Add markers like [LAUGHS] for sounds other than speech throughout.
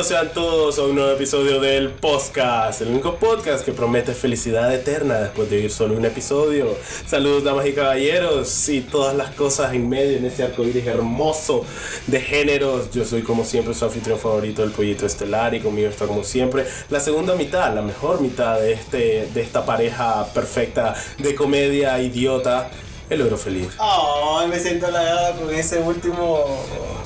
Bienvenidos sean todos a un nuevo episodio del podcast, el único podcast que promete felicidad eterna después de oír solo un episodio. Saludos damas y caballeros y todas las cosas en medio en ese arco iris hermoso de géneros. Yo soy como siempre su anfitrión favorito del pollito estelar y conmigo está como siempre la segunda mitad, la mejor mitad de, este, de esta pareja perfecta de comedia idiota. El oro feliz. Ay, me siento halagada con ese último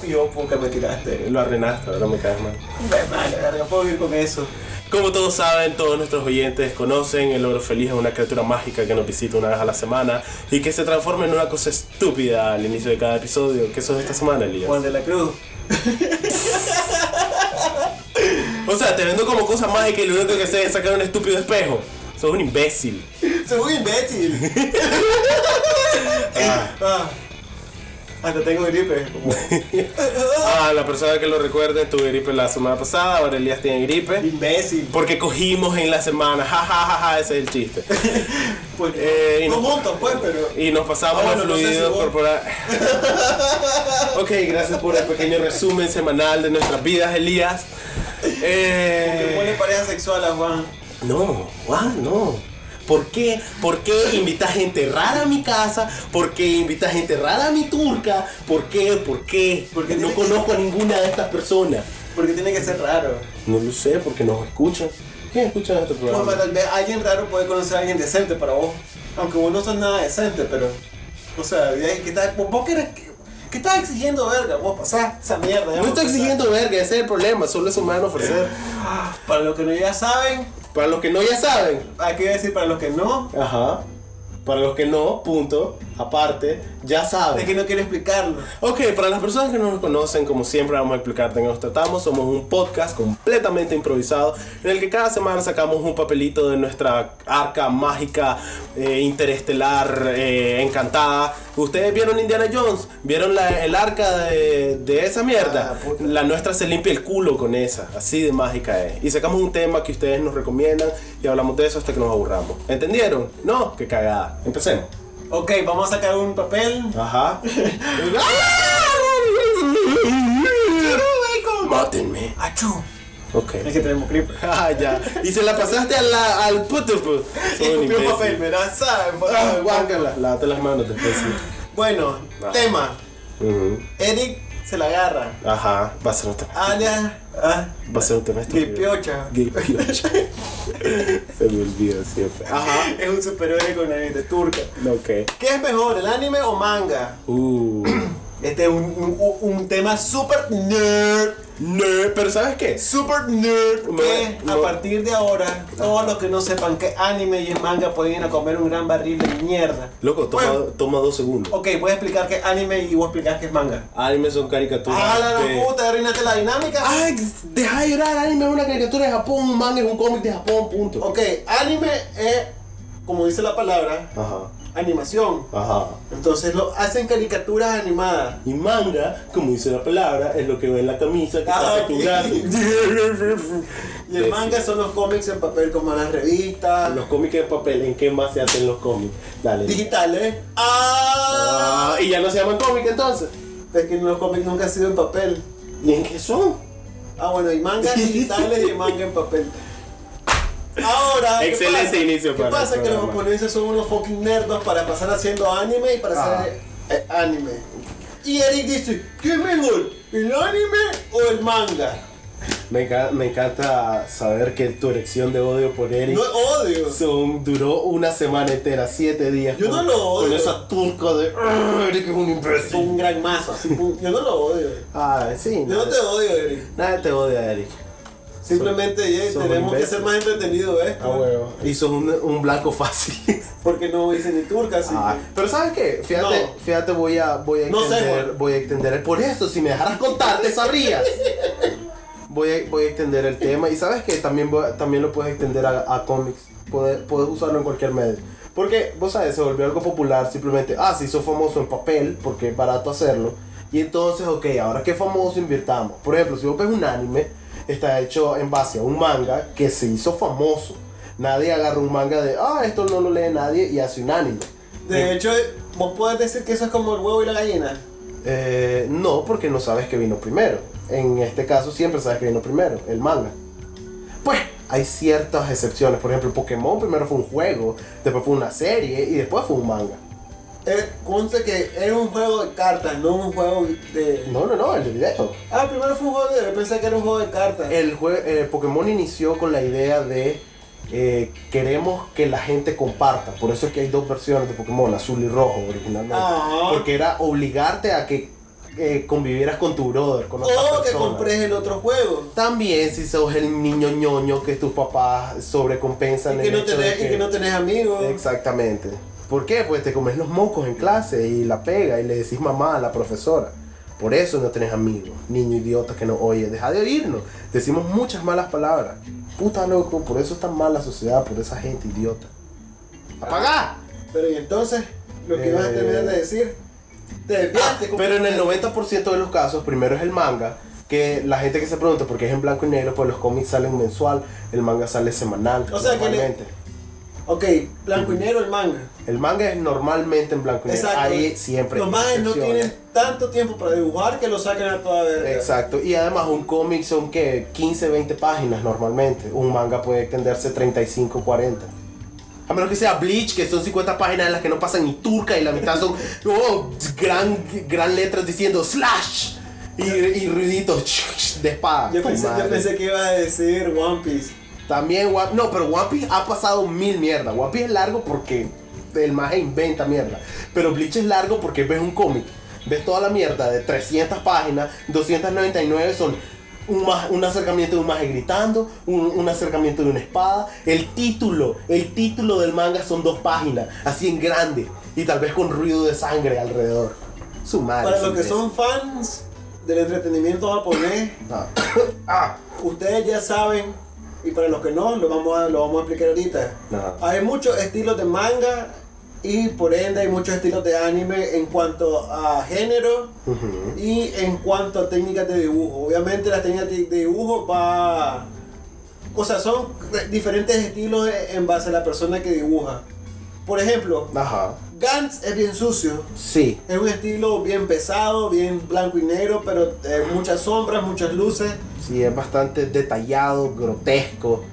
yo que me tiraste. Lo arrenaste, ahora me caes mal. Me vale, verga, puedo ir con eso. Como todos saben, todos nuestros oyentes conocen, el oro feliz es una criatura mágica que nos visita una vez a la semana y que se transforma en una cosa estúpida al inicio de cada episodio. ¿Qué sos de esta semana, Elías? Juan de la Cruz. [LAUGHS] O sea, te vendo como cosa mágica y lo único que haces es sacar un estúpido espejo. Sos un imbécil. Soy un imbécil. [LAUGHS] ah. Hasta tengo gripe. Como... [LAUGHS] Ah, la persona que lo recuerde tuve gripe la semana pasada, ahora Elías tiene gripe. imbécil. Porque cogimos en la semana, ja ja ja, ja ese es el chiste. [LAUGHS] Pues, Eh, no juntos, pues, pero. Y nos pasamos Ah, bueno, a no sé si fluidos corporales. ok, gracias por el pequeño resumen semanal de nuestras vidas, Elías. Eh, pareja sexual a Juan. No, Juan, no. ¿Por qué? ¿Por qué invitas gente rara a mi casa? ¿Por qué invitas gente rara a mi turca? ¿Por qué? ¿Por qué? Porque no conozco a ninguna de estas personas. Porque tiene que ser raro. No lo sé, porque nos escuchan. ¿Quién escucha este Pues, programa? tal vez alguien raro puede conocer a alguien decente para vos. Aunque vos no sos nada decente, pero. O sea, ¿qué estás, vos, qué, qué estás exigiendo, verga? Vos pasás esa mierda. No estoy exigiendo verga, ese es el problema, solo es humano ofrecer. Para los que no ya saben, Para los que no ya saben, hay que decir para los que no, Ajá. Para los que no, punto. Aparte, ya es saben. que no quiero explicarlo. Ok, para las personas que no nos conocen, como siempre vamos a explicarte en qué nos tratamos. Somos un podcast completamente improvisado en el que cada semana sacamos un papelito de nuestra arca mágica, eh, interestelar, eh, encantada. Ustedes vieron Indiana Jones, vieron la- el arca de, de esa mierda. Ah. La nuestra se limpia el culo con esa, así de mágica es. Y sacamos un tema que ustedes nos recomiendan y hablamos de eso hasta que nos aburramos. ¿Entendieron? No, qué cagada. Empecemos. Ok, vamos a sacar un papel. Ajá. [LAUGHS] Mátenme. ¡Achú! Ok. Es que tenemos gripe. [LAUGHS] Ah, ya. Y se la pasaste a la, al puto. pues. [LAUGHS] Y un copió imbécil. papel, ¿verdad? ¿Saben? Ah, guácala. Lávate las manos después. sí. Bueno, Ah. tema. Ujú. Eric se la agarra. Ajá. Va a ser un tema. Alias. Ah, Va a ser un tema estúpido. Gripiocha. Gripiocha. [LAUGHS] Se me olvida siempre. Ajá. Es un superhéroe con nariz de turca. Ok. ¿Qué es mejor, el anime o manga? Uh. Este es un, un, un tema super nerd. No, pero ¿sabes qué? Super nerd. No, Que a no. partir de ahora, todos los que no sepan que anime y es manga pueden ir a comer un gran barril de mierda. Loco, toma, Bueno. toma dos segundos. Ok, voy a explicar qué es anime y vos explicás qué es manga. Anime son caricaturas. ¡Ah, la de- puta! ¿Arruinaste la dinámica? Ay, deja de llorar, anime es una caricatura de Japón, un manga es un cómic de Japón, punto. Ok, anime es, como dice la palabra, Ajá, animación. ajá. Entonces lo hacen caricaturas animadas. Y manga, como dice la palabra, es lo que ve en la camisa que Ah, está [LAUGHS] brazo. Y el manga son los cómics en papel como las revistas. Los cómics de papel, ¿en qué más se hacen los cómics? Dale. digitales. ¡Ah! Ah, y ya no se llaman cómics entonces. Es que los cómics nunca han sido en papel. ¿Y en qué son? Ah, bueno, hay mangas [LAUGHS] digitales y manga en papel. Ahora, ¿qué Excelente pasa? inicio ¿Qué para el pasa? Que los japoneses son unos fucking nerdos para pasar haciendo anime y para Ah. hacer eh, anime. Y Eric dice, ¿qué es mejor? ¿El anime o el manga? Me, enca- me encanta saber que tu erección de odio por Eric No odio. son, duró una semana entera, siete días. Yo con- no lo odio. Con esa turca de "Ah, Eric es un imbécil. un gran pum. yo no lo odio. Ah, sí. Yo no te odio, Eric. Nadie te odia, Eric. Simplemente ya son tenemos que imbéciles. ser más entretenido esto. Ah, huevo. Y sos un, un blanco fácil. [LAUGHS] Porque no hice ni turca, así. Ah, pero ¿sabes qué? Fíjate, No. fíjate, voy a, voy a No sé, extender, voy a extender, por eso, si me dejaras contarte, sabrías. [LAUGHS] Voy a, voy a extender el tema y sabes que también, voy también lo puedes extender a, a cómics, puedes, puedes usarlo en cualquier medio. Porque, vos sabes, se volvió algo popular simplemente, ah, se hizo famoso en papel, porque es barato hacerlo. Y entonces, ok, ahora qué famoso invirtamos. Por ejemplo, si vos ves un anime, está hecho en base a un manga que se hizo famoso. Nadie agarra un manga de, ah, esto no lo lee nadie y hace un anime. De hecho, vos podés decir que eso es como el huevo y la gallina. Eh, no, porque no sabes que vino primero. en este caso siempre se va escribiendo primero, el manga. Pues hay ciertas excepciones, por ejemplo, Pokémon primero fue un juego, después fue una serie y después fue un manga. Eh, conste que era un juego de cartas, no un juego de. No, no, no, el de video. Ah, primero fue un juego de. Pensé que era un juego de cartas. El jue- eh, Pokémon inició con la idea de eh, queremos que la gente comparta. Por eso es que hay dos versiones de Pokémon, azul y rojo originalmente. Ah. Porque era obligarte a que eh, convivieras con tu brother, con otra O que compres el otro juego. También si sos el niño ñoño que tus papás Y sobrecompensan que, el no hecho tenés, de y que no tenés amigos. Exactamente. ¿Por qué? Pues te comes los mocos en clase y la pega y le decís mamá a la profesora. Por eso no tenés amigos, niño idiota que no oye. Deja de oírnos. Decimos muchas malas palabras. Puta loco, por eso está mal la sociedad, por esa gente idiota. ¡Apagá! Pero y entonces, lo que ibas a Eh. terminar de decir, te desviaste. Pero en el completamente. 90% de los casos, primero es el manga, que la gente que se pregunta por qué es en blanco y negro, pues los cómics salen mensual, el manga sale semanal. O sea, que le-. Ok, blanco y negro el manga. El manga es normalmente en blanco y negro. Exacto. Ahí siempre. Los mangas no tienen tanto tiempo para dibujar que lo sacan a toda verga. Exacto. Y además un cómic son que 15, 20 páginas normalmente. Un manga puede extenderse 35, 40. A menos que sea Bleach, que son 50 páginas en las que no pasan ni turca y la mitad son [LAUGHS] oh, gran, gran letras diciendo slash y, y ruiditos [LAUGHS] de espada. Yo pensé, yo pensé que ibas a decir One Piece. También, One- no, pero One Piece ha pasado mil mierdas. One Piece es largo porque el maje inventa mierda. Pero Bleach es largo porque ves un cómic. Ves toda la mierda de 300 páginas, 299 son un, un acercamiento de un maje gritando, un, un acercamiento de una espada. El título, el título del manga son dos páginas, así en grande. Y tal vez con ruido de sangre alrededor. Su madre. Para los que son fans del entretenimiento japonés, Ah. Ah. [COUGHS] ustedes ya saben, y para los que no, lo vamos a, lo vamos a explicar ahorita. Ajá. Hay muchos estilos de manga y por ende hay muchos estilos de anime en cuanto a género y en cuanto a técnicas de dibujo. Obviamente las técnicas de de dibujo va... O sea, son diferentes estilos en base a la persona que dibuja. Por ejemplo, Ajá. Gantz es bien sucio. Sí. Es un estilo bien pesado, bien blanco y negro, pero eh, muchas sombras, muchas luces. Sí, es bastante detallado, grotesco.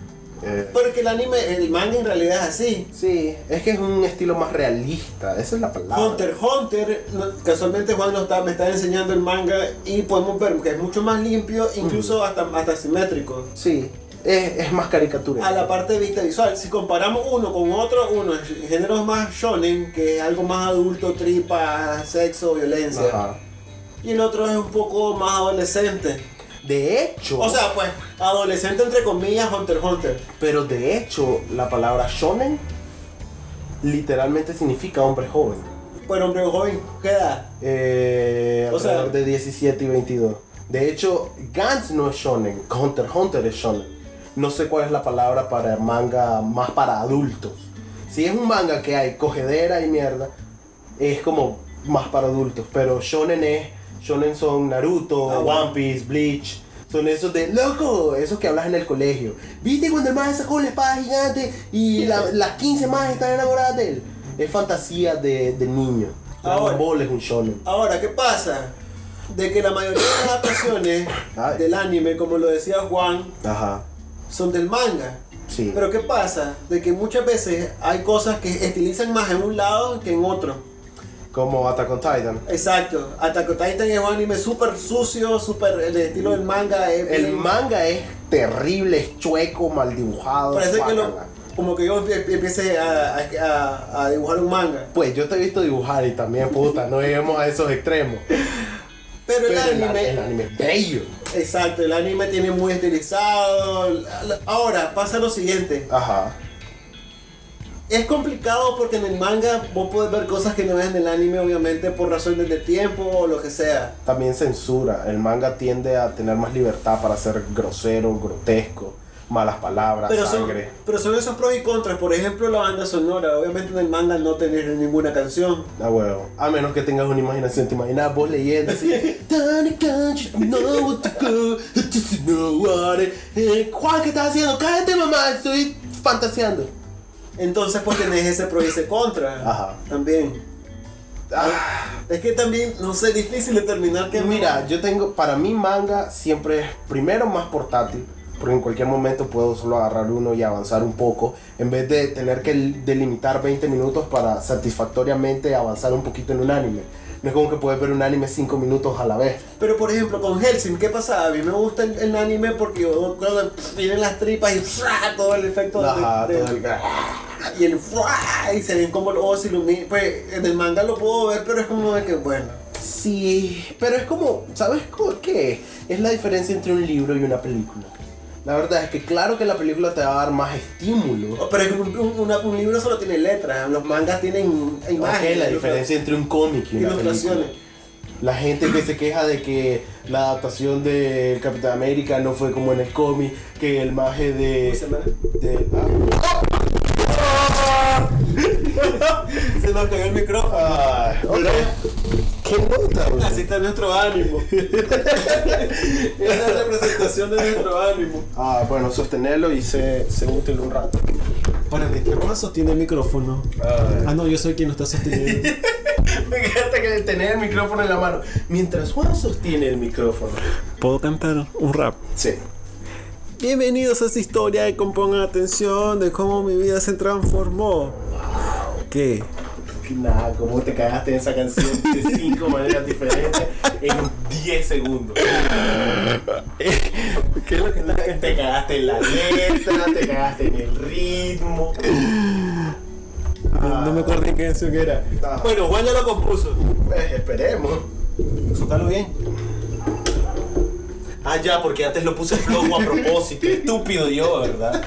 Eh, Porque el anime, el manga en realidad es así. sí, es que es un estilo más realista, esa es la palabra. Hunter Hunter, casualmente Juan nos está, me está enseñando el manga y podemos ver que es mucho más limpio, incluso hasta, hasta simétrico. Sí, es, es más caricatura. A la parte de vista visual, si comparamos uno con otro, uno es géneros más shonen, que es algo más adulto, tripa, sexo, violencia. Ajá. Y el otro es un poco más adolescente. De hecho, O sea, pues, adolescente entre comillas, Hunter Hunter. pero de hecho, la palabra shonen literalmente significa hombre joven. Pero hombre joven, ¿qué edad? Eh, O sea- de 17 y 22. De hecho, Gantz no es shonen, Hunter Hunter es shonen. No sé cuál es la palabra para manga más para adultos. Si es un manga que hay cogedera y mierda, es como más para adultos. Pero shonen es, shonen son Naruto, Ah, bueno. One Piece, Bleach. Son esos de, loco, esos que hablas en el colegio. ¿Viste cuando el más sacó la espada gigante y la- las 15 más están enamoradas de él? Es fantasía de, de niño. Ahora- Ball es un shonen. Ahora, ¿qué pasa? De que la mayoría de las adaptaciones [COUGHS] del anime, como lo decía Juan, Ajá, son del manga. sí. Pero ¿qué pasa? De que muchas veces hay cosas que estilizan más en un lado que en otro. Como Attack on Titan. Exacto. Attack on Titan es un anime súper sucio, súper... El estilo del manga es... El bien- manga es terrible, es chueco, mal dibujado. Parece que lo... Como que yo empie- empiece a, a- a- dibujar un manga. Pues yo te he visto dibujar y también, puta, no lleguemos a esos extremos. [LAUGHS] Pero, el Pero el, anime... el anime es bello. Exacto, el anime tiene muy estilizado. Ahora, pasa lo siguiente. Ajá. Es complicado porque en el manga vos podés ver cosas que no ves en el anime, obviamente, por razones de tiempo o lo que sea. También censura. El manga tiende a tener más libertad para ser grosero, grotesco, malas palabras, Pero son, sangre. pero son esos pros y contras. Por ejemplo, la banda sonora. Obviamente en el manga no tenés ninguna canción. Ah, huevo. A menos que tengas una imaginación. Te imaginas vos leyendo así. "Tiny country, know what to go, just know what it-" Eh, Juan, ¿qué estás haciendo? Cállate, mamá. Estoy fantaseando. Entonces pues tenés ese pro y ese contra. Ajá. También. Ah, Es que también, no sé, difícil determinar qué mira, yo tengo, para mí manga siempre es primero más portátil, porque en cualquier momento puedo solo agarrar uno y avanzar un poco, en vez de tener que delimitar 20 minutos para satisfactoriamente avanzar un poquito en un anime. No es como que puedes ver un anime 5 minutos a la vez. Pero por ejemplo, con Helsing, ¿qué pasa? A mí me gusta el, el anime porque yo cuando vienen las tripas y ¡fra! todo el efecto de- Ajá, de- todo el- y el y se ven como los ojos iluminan. Pues en el manga lo puedo ver, pero es como de que bueno. Sí, pero es como, ¿sabes qué? Es la diferencia entre un libro y una película. La verdad es que claro que la película te va a dar más estímulo. Oh, Pero es que un, un- una- un libro solo tiene letras, los mangas tienen imágenes. la diferencia entre un cómic y una película. Ilustraciones. La gente que se queja de que la adaptación del Capitán América no fue como en el cómic, que el maje de... De- ah. [LAUGHS] Se nos cayó el micrófono. Ah, ok. ¿Qué nota, güey? Así está nuestro ánimo. [LAUGHS] es la representación de nuestro ánimo. Ah, bueno, sostenerlo y sé, sé útil un rato. Para mí, ¿cómo sostiene el micrófono? Ah, no, yo soy quien lo está sosteniendo. [LAUGHS] Me encanta que tener el micrófono en la mano. Mientras Juan sostiene el micrófono. ¿Puedo cantar un rap? Sí. Bienvenidos a esta historia y compongan atención de cómo mi vida se transformó. ¿Qué? Nada, como te cagaste en esa canción de cinco maneras diferentes en 10 segundos. [LAUGHS] ¿Qué es lo que Te cagaste en la letra, te cagaste en el ritmo. No, no me acuerdo en qué canción era. Ah. Bueno, Juan ya lo compuso. Pues, esperemos. Sócalo bien. Ah, ya, porque antes lo puse flojo a propósito. Estúpido yo, ¿verdad?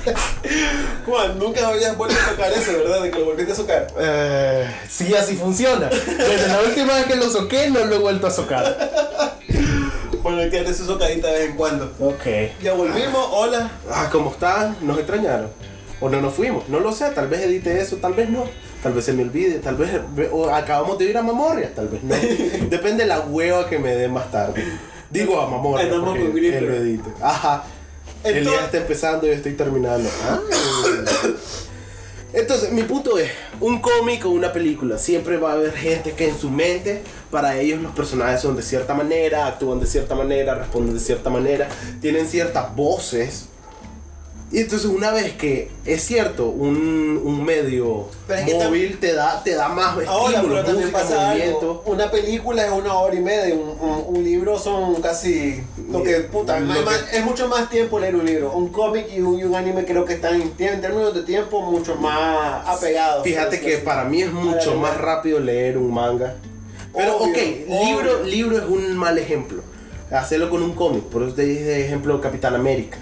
Juan, nunca habías vuelto a tocar eso, ¿verdad? De que lo volviste a socar. Eh, sí, así funciona. Desde la última vez que lo soqué, no lo he vuelto a socar. Bueno, hay que darle su socadita de vez en cuando. Ok. Ya volvimos, hola. Ah, ¿cómo están? Nos extrañaron. O no nos fuimos. No lo sé, tal vez edite eso, tal vez no. Tal vez se me olvide, tal vez o acabamos de ir a Mamorria, tal vez no. [LAUGHS] Depende de la hueva que me den más tarde. Digo a Andamos porque él lo edite. Ajá. el día está empezando y yo estoy terminando. Ah. Entonces, mi punto es, un cómic o una película, siempre va a haber gente que en su mente, para ellos los personajes son de cierta manera, actúan de cierta manera, responden de cierta manera, tienen ciertas voces. Y entonces una vez que es cierto, un, un medio Pero es que móvil te da, te da más Ahora, estímulo, pero también música, pasa movimiento. algo. Una película es una hora y media, un, un- un libro son casi lo que puta, Lo es, que- más- es mucho más tiempo leer un libro. Un cómic y un, anime creo que están tienen términos de tiempo mucho más apegados. Fíjate que para mí es mucho más rápido leer un manga. Pero Obvio, ok, obvio. libro, libro es un mal ejemplo. Hacerlo con un cómic, por eso te dije ejemplo Capitán América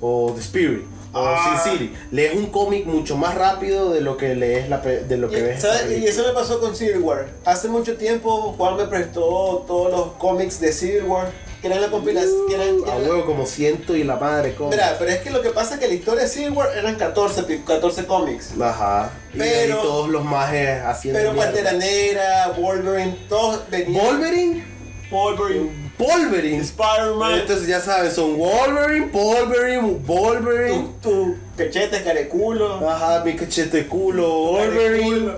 o The Spirit o Ah. Sin City. Lees un cómic mucho más rápido de lo que lees la de lo que Y, ves. ¿sabes? Y eso me pasó con Civil War. Hace mucho tiempo Juan me prestó todos los cómics de Civil War, que eran la compilación. que eran- que A huevo como ciento y la madre cómic. Mira, pero es que lo que pasa es que la historia de Civil War eran 14, pi- 14 cómics. Ajá. Y Pero- todos los majes haciendo. Pero. Pantera Negra, Wolverine, todos venían. Wolverine. Wolverine, Wolverine. Spider-Man, Entonces ya saben, son Wolverine, Wolverine, Wolverine. tu, tu cachete, careculo. Ajá, mi cachete culo, Wolverine.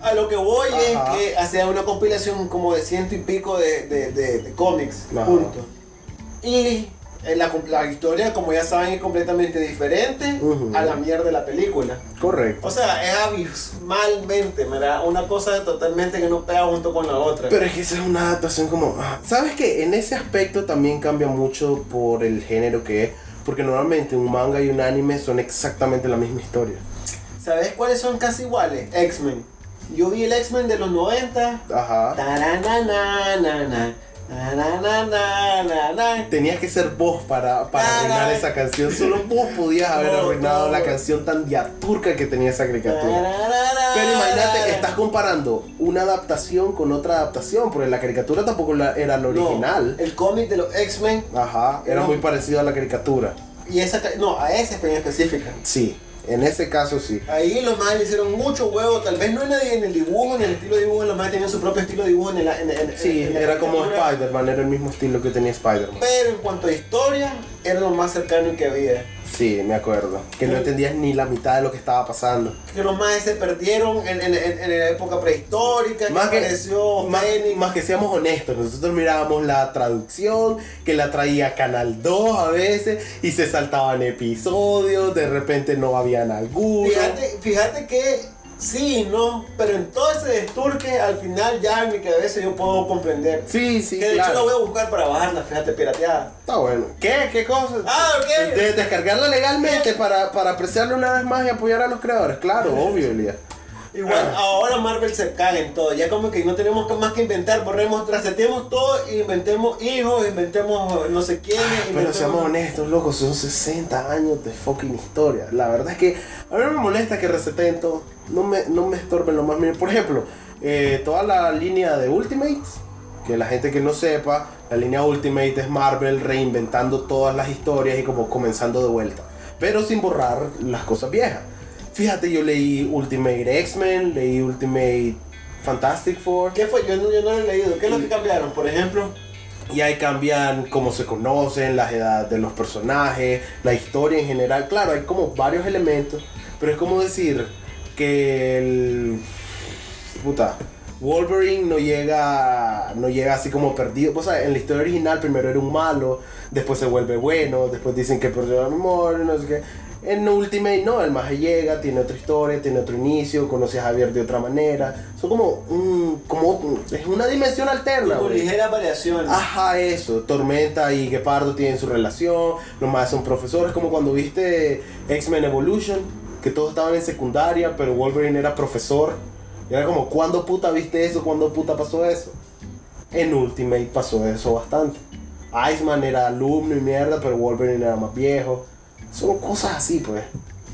A lo que voy Ajá. es que hacía una compilación como de ciento y pico de, de, de- de cómics. Y la, la historia, como ya saben, es completamente diferente Ujú. a la mierda de la película. Correcto. O sea, es abismalmente, ¿verdad? Una cosa totalmente que no pega junto con la otra. Pero es que esa es una adaptación como... ah, ¿Sabes qué? En ese aspecto también cambia mucho por el género que es. Porque normalmente un manga y un anime son exactamente la misma historia. ¿Sabes cuáles son casi iguales? X-Men. Yo vi el X-Men de los 90. Ajá. Tenías que ser vos para, para arruinar esa canción. Solo vos podías haber arruinado no. la canción tan diaturca que tenía esa caricatura. Pero imagínate, estás comparando una adaptación con otra adaptación, porque la caricatura tampoco era la No, original. el cómic de los X-Men Ajá, era muy parecido a la caricatura. y esa. No, a esa en específica. Sí, en ese caso sí. Ahí los le hicieron mucho huevo, tal vez no en el, en el dibujo, en el estilo de dibujo, los más tenían su propio estilo de dibujo en el. En, en- Sí, en era como. Spider-Man, era el mismo estilo que tenía Spider-Man. Pero en cuanto a historia, era lo más cercano que había. Sí, me acuerdo. Que no entendías ni la mitad de lo que estaba pasando. Que los más se perdieron en, en, en, en la época prehistórica, Más que apareció más, que seamos honestos, nosotros mirábamos la traducción, que la traía Canal 2 a veces, y se saltaban episodios, de repente no habían algunos. Fíjate, fíjate que sí, ¿no? Pero en todo ese desturque, al final ya en mi cabeza yo puedo comprender. Sí, sí, que de claro. hecho la voy a buscar para bajarla, fíjate, pirateada. Está bueno. ¿Qué? ¿Qué cosa? Ah, ok. De, descargarla legalmente para, para apreciarla una vez más y apoyar a los creadores. Claro, obvio, Elías. Igual, ahora Marvel se caga en todo. Ya como que no tenemos más que inventar. Borremos, trasetemos todo inventemos hijos, inventemos no sé quiénes. Pero inventemos- seamos honestos, loco, son 60 años de fucking historia. La verdad es que a mí no me molesta que reseteen todo. No me, no me estorben lo más mínimo. Por ejemplo, eh, toda la línea de Ultimates, que la gente que no sepa, la línea Ultimate es Marvel reinventando todas las historias y como comenzando de vuelta. Pero sin borrar las cosas viejas. Fíjate, yo leí Ultimate X-Men, leí Ultimate Fantastic Four. ¿Qué fue? Yo no, yo no lo he leído. ¿Qué es lo que cambiaron? Por ejemplo, Y ahí cambian cómo se conocen, las edades de los personajes, la historia en general. Claro, hay como varios elementos, pero es como decir que el. Puta. Wolverine no llega no llega así como perdido. O sea, en la historia original primero era un malo, después se vuelve bueno, después dicen que perdió la memoria, no sé qué. En Ultimate no, el maje llega, tiene otra historia, tiene otro inicio, conoce a Javier de otra manera. Son como un, como es una dimensión alterna. como ligeras variaciones. Ajá, eso. Tormenta y Gepardo tienen su relación. Los más son profesores, como cuando viste X-Men Evolution, que todos estaban en secundaria, pero Wolverine era profesor. Y era como, ¿cuándo puta viste eso? ¿Cuándo puta pasó eso? En Ultimate pasó eso bastante. Iceman era alumno y mierda, pero Wolverine era más viejo. Son cosas así, pues.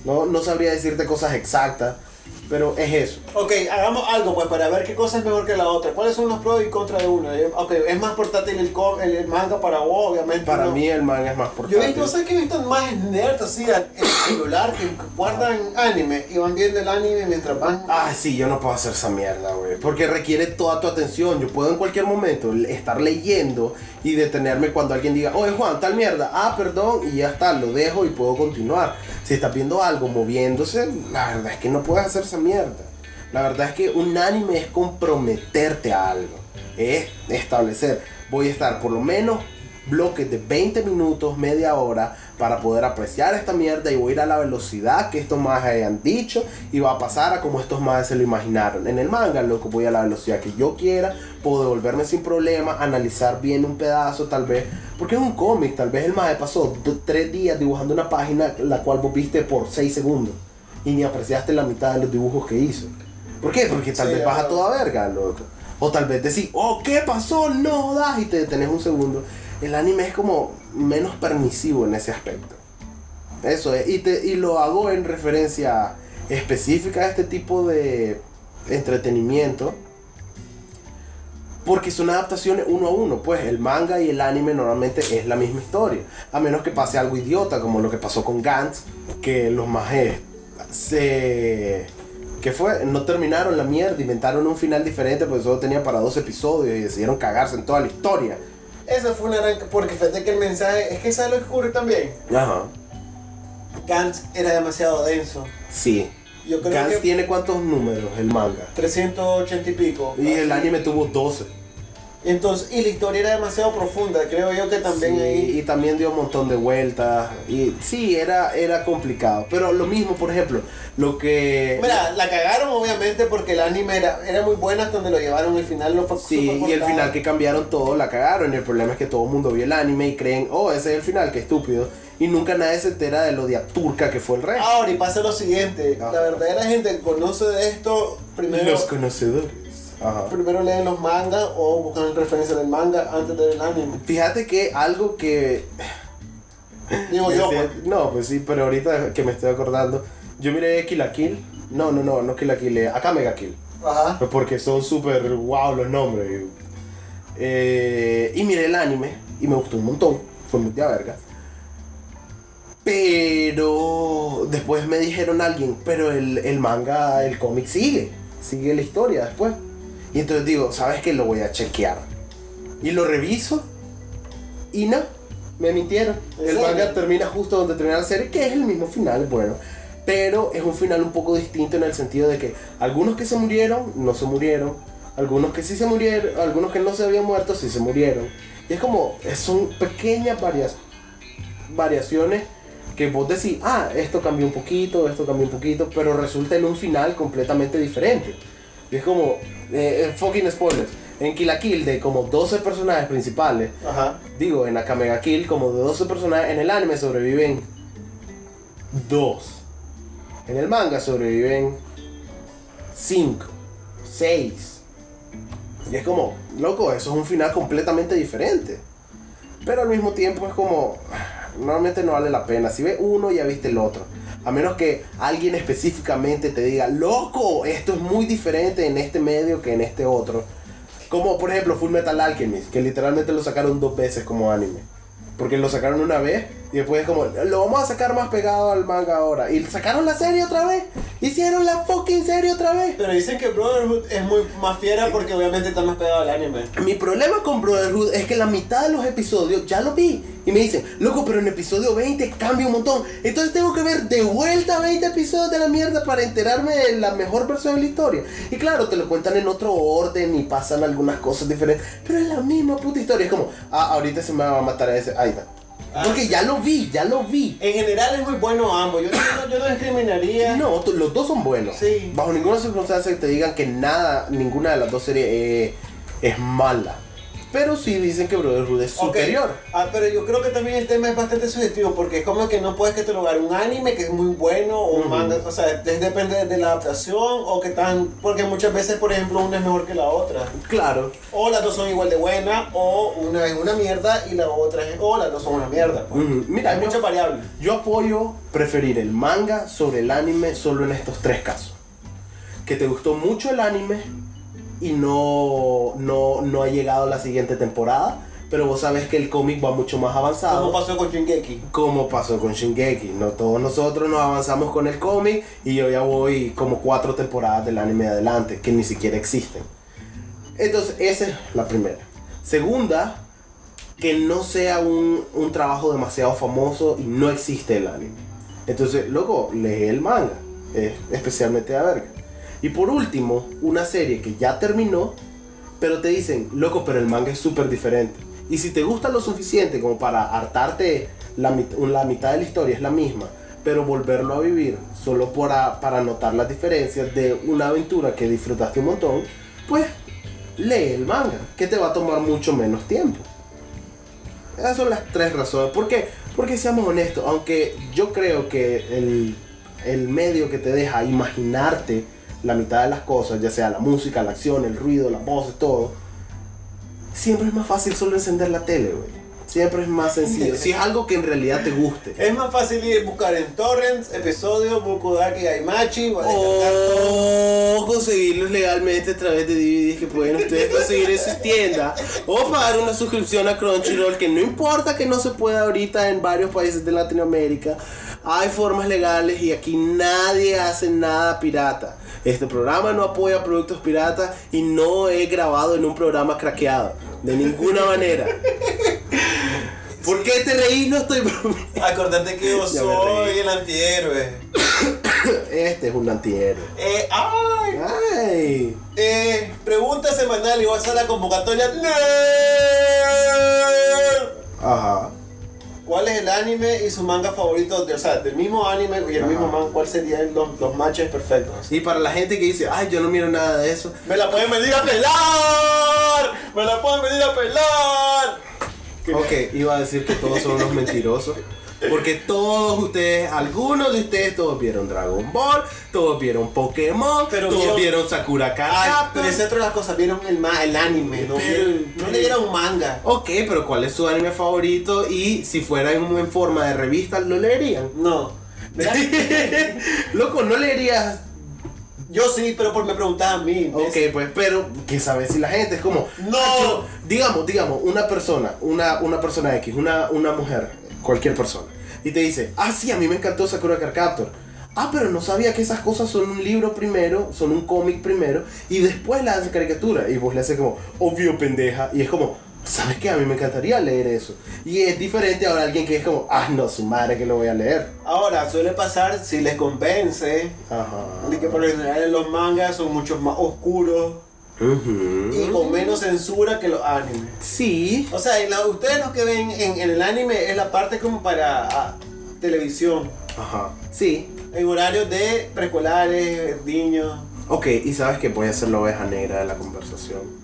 No, no sabría decirte cosas exactas, pero es eso. Ok, hagamos algo pues para ver qué cosa es mejor que la otra. ¿Cuáles son los pros y contras de una? Eh, Ok, es más portátil el, co- el, manga para vos, obviamente. Para ¿no? mí el manga es más Yo portátil. he visto, ¿sabes que he visto más nerds así en el celular que guardan anime y van viendo el anime mientras van. Ah, sí, yo no puedo hacer esa mierda, güey. Porque requiere toda tu atención. Yo puedo en cualquier momento estar leyendo y detenerme cuando alguien diga, oye Juan, tal mierda. Ah, perdón, y ya está, lo dejo y puedo continuar. Si estás viendo algo moviéndose, la verdad es que no puedes hacer esa mierda. La verdad es que un anime es comprometerte a algo. Es establecer, voy a estar por lo menos bloques de 20 minutos, media hora para poder apreciar esta mierda y voy a ir a la velocidad que estos más hayan dicho y va a pasar a como estos más se lo imaginaron. En el manga, loco, voy a la velocidad que yo quiera, puedo devolverme sin problema, analizar bien un pedazo tal vez, porque es un cómic, tal vez el más pasó tres días dibujando una página la cual vos viste por 6 segundos y ni apreciaste la mitad de los dibujos que hizo. ¿Por qué? Porque tal Sí, vez vas a toda verga, loco. O tal vez decís, oh, ¿qué pasó? No das y te detenés un segundo. El anime es como menos permisivo en ese aspecto. Eso es. Y, te, y lo hago en referencia específica a este tipo de entretenimiento. Porque son adaptaciones uno a uno. Pues el manga y el anime normalmente es la misma historia. A menos que pase algo idiota, como lo que pasó con Gantz, que los majes se. ¿Qué fue? No terminaron la mierda, inventaron un final diferente porque solo tenía para dos episodios y decidieron cagarse en toda la historia. Esa fue una gran. Porque fíjate que el mensaje. Es que ¿sabes lo que ocurre también? Ajá. Gantz era demasiado denso. Sí. Yo creo Gantz que. tiene cuántos números el manga. 380 y pico. Y el anime tuvo 12. Entonces, y la historia era demasiado profunda. Creo yo que también Sí, ahí. Y también dio un montón de vueltas. Y sí, era, era complicado. Pero lo mismo, por ejemplo, lo que. Mira, la cagaron obviamente porque el anime era, era muy buena hasta donde lo llevaron. El final no fue Sí, y el final que cambiaron todo la cagaron. El problema es que todo el mundo vio el anime y creen, oh, ese es el final, qué estúpido. Y nunca nadie se entera de lo de turca que fue el resto. Ahora, y pasa lo siguiente: Ajá. la verdadera gente que conoce de esto, primero, Los conocedores. Ajá. primero leen los mangas o buscan referencia del manga antes de ver el anime. Fíjate que algo que. Digo yo, pues. No, pues sí, pero ahorita que me estoy acordando, yo miré Kill la Kill. No, no, no, no Kill la Kill, eh, acá Mega Kill. Ajá. Porque son súper wow los nombres. Eh, y miré el anime y me gustó un montón. Fue muy de verga. Pero después me dijeron alguien, pero el, el manga, el cómic sigue. Sigue la historia después. Y entonces digo, ¿sabes qué? Lo voy a chequear. Y lo reviso. Y no. me mintieron. ¿En El manga termina justo donde termina la serie, que es el mismo final, bueno. Pero es un final un poco distinto en el sentido de que algunos que se murieron, no se murieron. Algunos que sí se murieron, algunos que no se habían muerto, sí se murieron. Y es como, son pequeñas varias, variaciones que vos decís, ah, esto cambió un poquito, esto cambió un poquito, pero resulta en un final completamente diferente. Y es como, eh, eh, fucking spoilers. En Kill la Kill, de como 12 personajes principales, Ajá. digo, en Akame ga Kill, como de 12 personajes, en el anime sobreviven 2. En el manga sobreviven 5, 6. Y es como, loco, eso es un final completamente diferente. Pero al mismo tiempo es como, normalmente no vale la pena. Si ves uno, ya viste el otro. A menos que alguien específicamente te diga, loco, esto es muy diferente en este medio que en este otro. Como por ejemplo Full Metal Alchemist, que literalmente lo sacaron dos veces como anime. Porque lo sacaron una vez y después es como, lo vamos a sacar más pegado al manga ahora. Y sacaron la serie otra vez. Hicieron la fucking serie otra vez. Pero dicen que Brotherhood es muy más fiera porque obviamente está más pegado al anime. Mi problema con Brotherhood es que la mitad de los episodios ya lo vi. Y me dicen, loco, pero en episodio 20 cambia un montón. Entonces tengo que ver de vuelta 20 episodios de la mierda para enterarme de la mejor versión de la historia. Y claro, te lo cuentan en otro orden y pasan algunas cosas diferentes. Pero es la misma puta historia. Es como, ah, ahorita se me va a matar a ese. Ahí está. Porque ya lo vi, ya lo vi. En general es muy bueno ambos. Yo, no, yo no discriminaría. No, los dos son buenos. Sí. Bajo ninguna circunstancia te digan que nada, ninguna de las dos series eh, es mala. Pero sí dicen que Brotherhood es superior. Ah, pero yo creo que también el tema es bastante subjetivo porque es como que no puedes catalogar un anime que es muy bueno o un manga, o sea, depende de la adaptación o que tan, porque muchas veces, por ejemplo, una es mejor que la otra. Claro. O las dos son igual de buenas o una es una mierda y la otra es, o las dos son una mierda. pues. Mira, Hay muchas variables. Yo apoyo preferir el manga sobre el anime solo en estos tres casos. Que te gustó mucho el anime y no, no, no ha llegado la siguiente temporada, pero vos sabes que el cómic va mucho más avanzado. Como pasó con Shingeki. como pasó con Shingeki. No todos nosotros nos avanzamos con el cómic y yo ya voy como cuatro temporadas del anime adelante que ni siquiera existen. Entonces, esa es la primera. Segunda, que no sea un, un trabajo demasiado famoso y no existe el anime. Entonces, loco, lee el manga. Es especialmente a verga. Y por último, una serie que ya terminó, pero te dicen, loco, pero el manga es súper diferente. Y si te gusta lo suficiente como para hartarte la, la mitad de la historia es la misma, pero volverlo a vivir solo para, para notar las diferencias de una aventura que disfrutaste un montón, pues lee el manga, que te va a tomar mucho menos tiempo. Esas son las tres razones. ¿Por qué? Porque seamos honestos, aunque yo creo que el, el medio que te deja imaginarte la mitad de las cosas, ya sea la música, la acción, el ruido, las voces, todo, siempre es más fácil solo encender la tele, güey. Siempre es más sencillo. Si es algo que en realidad te guste. Es más fácil ir a buscar en torrents, episodios, Bukudaki Gaimachi, o. O conseguirlos legalmente a través de DVDs que pueden ustedes conseguir en sus tiendas. O pagar una suscripción a Crunchyroll que no importa que no se pueda ahorita en varios países de Latinoamérica. Hay formas legales y aquí nadie hace nada pirata. Este programa no apoya productos piratas y no he grabado en un programa craqueado. De ninguna manera. [LAUGHS] ¿Por qué te reís? No estoy. [LAUGHS] Acordate que yo soy el antihéroe. [COUGHS] Este es un antihéroe. Eh, ¡Ay! Ay. Eh, pregunta semanal y vas a la convocatoria. ¡Nerd! Ajá. ¿Cuál es el anime y su manga favorito? De, o sea, del mismo anime y el Ajá. mismo manga, ¿cuáles serían los, los matches perfectos? Y para la gente que dice, ay, yo no miro nada de eso. ¡Me la pueden venir a pelar! ¡Me la pueden venir a pelar! ¿Qué me- Ok, iba a decir que todos son unos mentirosos. [LAUGHS] Porque todos ustedes, algunos de ustedes, todos vieron Dragon Ball, todos vieron Pokémon, Pero todos vieron- vieron Sakura Card pero esa es otra de las cosas, vieron el, ma- el anime, no, Vieron- no leyeron manga. Ok, pero ¿cuál es su anime favorito? Y si fuera en, en forma de revista, ¿lo leerían? No. [LAUGHS] Loco, no leerías. Yo sí, pero por me preguntaban a mí. ¿ves? Ok, pues, pero ¿qué sabes si la gente es como. No. "Ah, yo-". digamos, digamos, una persona, una, una persona X, una, una mujer, cualquier persona, y te dice, ah, sí, a mí me encantó Sakura Card Captor. Ah, pero no sabía que esas cosas son un libro primero, son un cómic primero, y después la hacen caricatura. Y vos le haces como, obvio pendeja, y es como, ¿Sabes qué? A mí me encantaría leer eso. Y es diferente ahora alguien que es como, ah, no, su madre que lo voy a leer. Ahora, suele pasar si les convence Ajá. de que por lo general los mangas son mucho más oscuros Y con menos censura que los animes. Sí. O sea, la- ustedes lo que ven en, en el anime es la parte como para ah, televisión, Ajá. Sí. en horarios de preescolares, niños. Ok, y sabes que voy a ser la oveja negra de la conversación. A,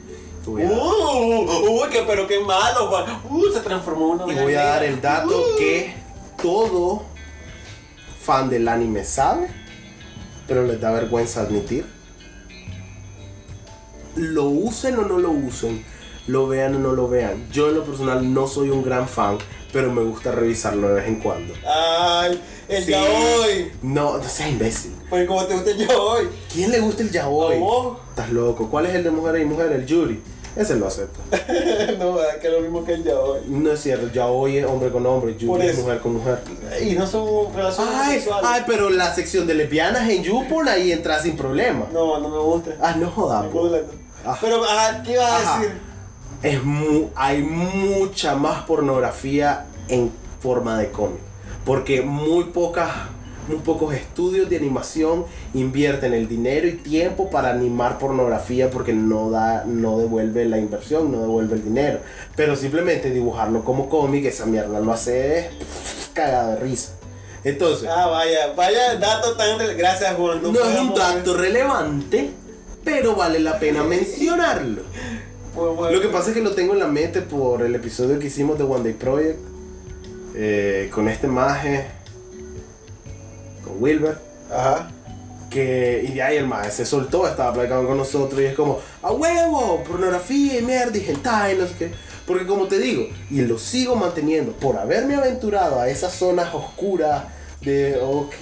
Uh, uy, que, pero qué malo. Uh, se transformó una y voy a dar el dato Uh. que todo fan del anime sabe, pero les da vergüenza admitir. Lo usen o no lo usen, lo vean o no lo vean. Yo en lo personal no soy un gran fan, pero me gusta revisarlo de vez en cuando. Ay, el Sí. yaoi. No, no seas imbécil. Pues como te gusta el yaoi. ¿Quién le gusta el yaoi? ¿A vos? Estás loco. ¿Cuál es el de mujer y mujer? El Yuri. Ese lo acepto. [LAUGHS] no, es que es lo mismo que el yaoi. No es cierto, yaoi es hombre con hombre, Yuri es mujer con mujer. Y no son relaciones Ay, sexuales. ay, pero la sección de lesbianas en YouPorn ahí entra sin problema. No, no me gusta. Ah, no jodas. Ah. Pero, ajá, ¿qué ibas a decir? Es mu- hay mucha más pornografía en forma de cómic. Porque muy pocas, muy pocos estudios de animación invierten el dinero y tiempo para animar pornografía porque no da, no devuelve la inversión, no devuelve el dinero. Pero simplemente dibujarlo como cómic, esa mierda lo hace cagada de risa. Entonces, Ah, vaya, vaya dato tan... Gracias, Juan. no es un dato relevante, pero vale la pena mencionarlo. podemos- Lo que pasa es que lo tengo en la mente por el episodio que hicimos de One Day Project eh, con este maje, con Wilber, Ajá. que y de ahí el maje se soltó, estaba platicando con nosotros y es como, a huevo, pornografía y mierda y hentai, no sé qué. Porque como te digo, y lo sigo manteniendo por haberme aventurado a esas zonas oscuras de, ok,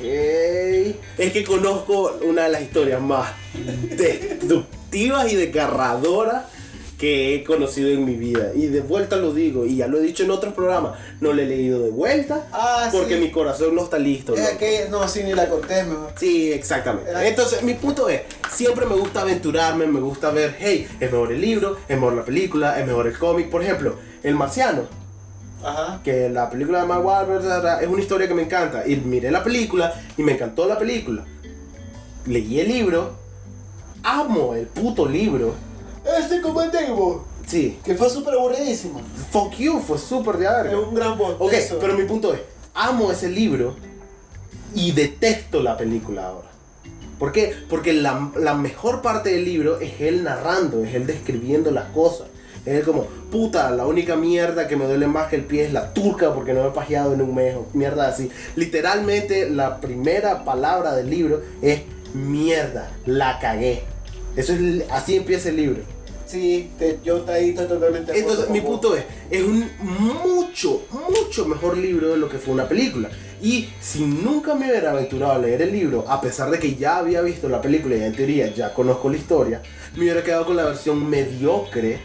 es que conozco una de las historias más destructivas y desgarradoras que he conocido en mi vida. Y de vuelta lo digo, y ya lo he dicho en otros programas, no le he leído de vuelta Ah, porque sí. mi corazón no está listo. Es que no, así ni la conté mejor. Sí, exactamente. Era- Entonces, mi punto es, siempre me gusta aventurarme, me gusta ver, hey, es mejor el libro, es mejor la película, es mejor el cómic. Por ejemplo, El Marciano, Ajá. que la película de Mark Wahlberg es una historia que me encanta. Y miré la película y me encantó la película. Leí el libro, amo el puto libro. Este como el Sí, que fue súper aburridísimo. fuck you, fue súper de Es un gran bot. Ok, pero mi punto es, amo ese libro y detesto la película ahora. ¿Por qué? Porque la, la mejor parte del libro es él narrando, es él describiendo las cosas. Es como, puta, la única mierda que me duele más que el pie es la turca porque no me he pajeado en un mes, o mierda así. Literalmente la primera palabra del libro es mierda, la cagué. Eso es, así empieza el libro. Sí, te- yo ahí estoy totalmente Entonces, mi punto es, es un mucho, mucho mejor libro de lo que fue una película. Y si nunca me hubiera aventurado a leer el libro, a pesar de que ya había visto la película y en teoría ya conozco la historia, me hubiera quedado con la versión mediocre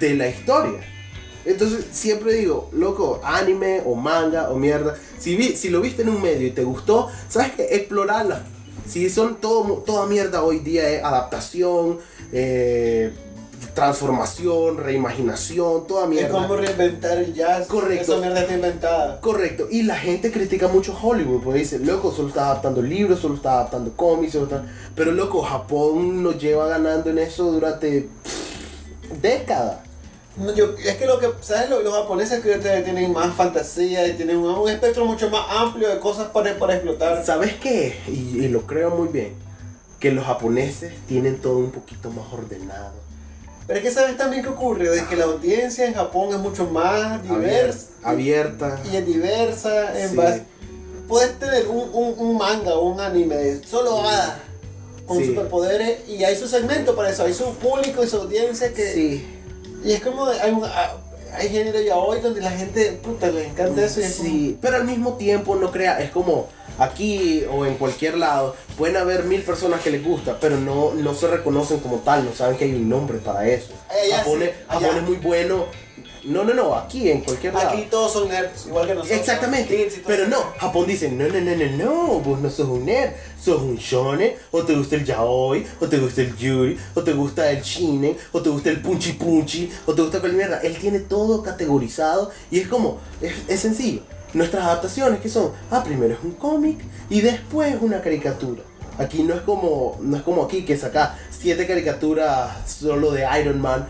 de la historia. Entonces siempre digo, loco, anime o manga o mierda, si, vi, si lo viste en un medio y te gustó, ¿sabes qué? Explorarla. Si son todo, toda mierda hoy día es adaptación, eh, transformación, reimaginación, toda Es mierda. como reinventar el jazz. Correcto. Esa mierda está inventada. Correcto, y la gente critica mucho Hollywood, porque dice, loco, solo está adaptando libros, solo está adaptando cómics, solo está... pero loco, Japón nos lleva ganando en eso durante pff, décadas. No, yo, es que lo que, ¿sabes? Los, los japoneses que tienen más fantasía y tienen un, un espectro mucho más amplio de cosas para, para explotar. ¿Sabes qué? Y, y lo creo muy bien, que los japoneses tienen todo un poquito más ordenado. Pero es que sabes también qué ocurre, de que la audiencia en Japón es mucho más diversa Abierta. y es diversa en Sí. base. Puedes tener un, un, un manga o un anime solo hadas con Sí. superpoderes y hay su segmento para eso, hay su público y su audiencia que Sí, y es como hay un ah, hay género ya hoy donde la gente puta le encanta eso y es como- sí, pero al mismo tiempo no crea, es como aquí o en cualquier lado, pueden haber mil personas que les gusta, pero no, no se reconocen como tal, no saben que hay un nombre para eso. Eh, Japón, allá. es muy bueno No, no, no, aquí en cualquier lado. Aquí todos son nerds, igual que nosotros. Exactamente, pero no, Japón dice, no, no, no, no, no, vos no sos un nerd, sos un shonen, o te gusta el yaoi, o te gusta el yuri, o te gusta el shinen, o te gusta el punchi punchi, o te gusta cualquier mierda. Él tiene todo categorizado y es como, es, es sencillo. Nuestras adaptaciones que son, ah, primero es un cómic y después una caricatura. Aquí no es como, no es como aquí que saca siete caricaturas solo de Iron Man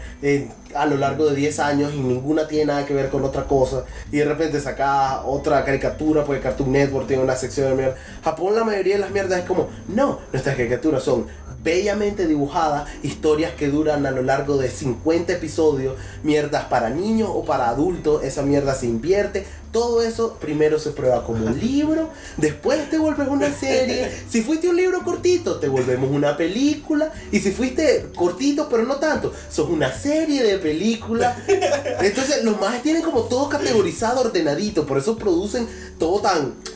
a lo largo de 10 años y ninguna tiene nada que ver con otra cosa. Y de repente saca otra caricatura porque Cartoon Network tiene una sección de mierda. Japón la mayoría de las mierdas es como, no, nuestras caricaturas son bellamente dibujadas, historias que duran a lo largo de 50 episodios, mierdas para niños o para adultos, esa mierda se invierte, todo eso primero se prueba como un [LAUGHS] libro, después te vuelves una serie, si fuiste un libro cortito, te volvemos una película, y si fuiste cortito pero no tanto, sos una serie de películas. [LAUGHS] Entonces los más tienen como todo categorizado, ordenadito, por eso producen todo tan...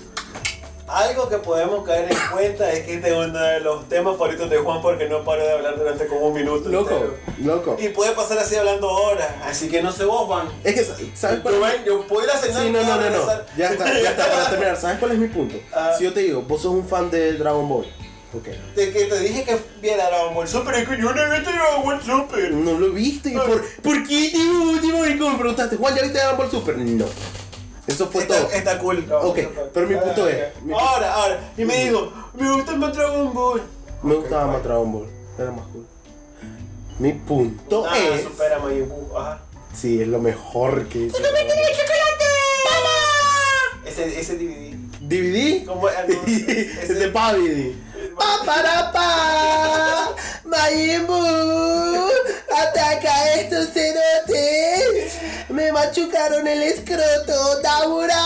Algo que podemos caer en cuenta es que este es uno de los temas favoritos de Juan porque no para de hablar durante como un minuto. Loco, entero. loco. Y puede pasar así hablando horas. Así que no sé vos, Juan. Es que, ¿sabes cuál Yo, ven, yo puedo ir a cenar. Sí, no, no, no, no. Ya está, ya está, para [LAUGHS] terminar. ¿Sabes cuál es mi punto? Ah. Si yo te digo, vos sos un fan de Dragon Ball. Ok. De que te dije que viera Dragon Ball Super es que yo no he visto Dragon Ball Super. No lo viste. ¿Y por, ¿por qué te último? Y me preguntaste, Juan, ¿ya viste Dragon Ball Super? No. Eso fue Está, todo. está cool. Dragon Ok, pero mi punto es- mi- Ahora, ahora. Y me dijo, me gusta más Dragon Ball. Me gustaba más Dragon Ball. Era más cool. Mi punto Ah, es. supera a Majin Buu. Ajá. Sí, es lo mejor que hizo. Ese, ese DVD. DVD. ¿Cómo es? No, [LAUGHS] es ese- de Pavidi. Pa para pa, Majin Buu, ataca a estos cerotes. Me machucaron el escroto. Damura,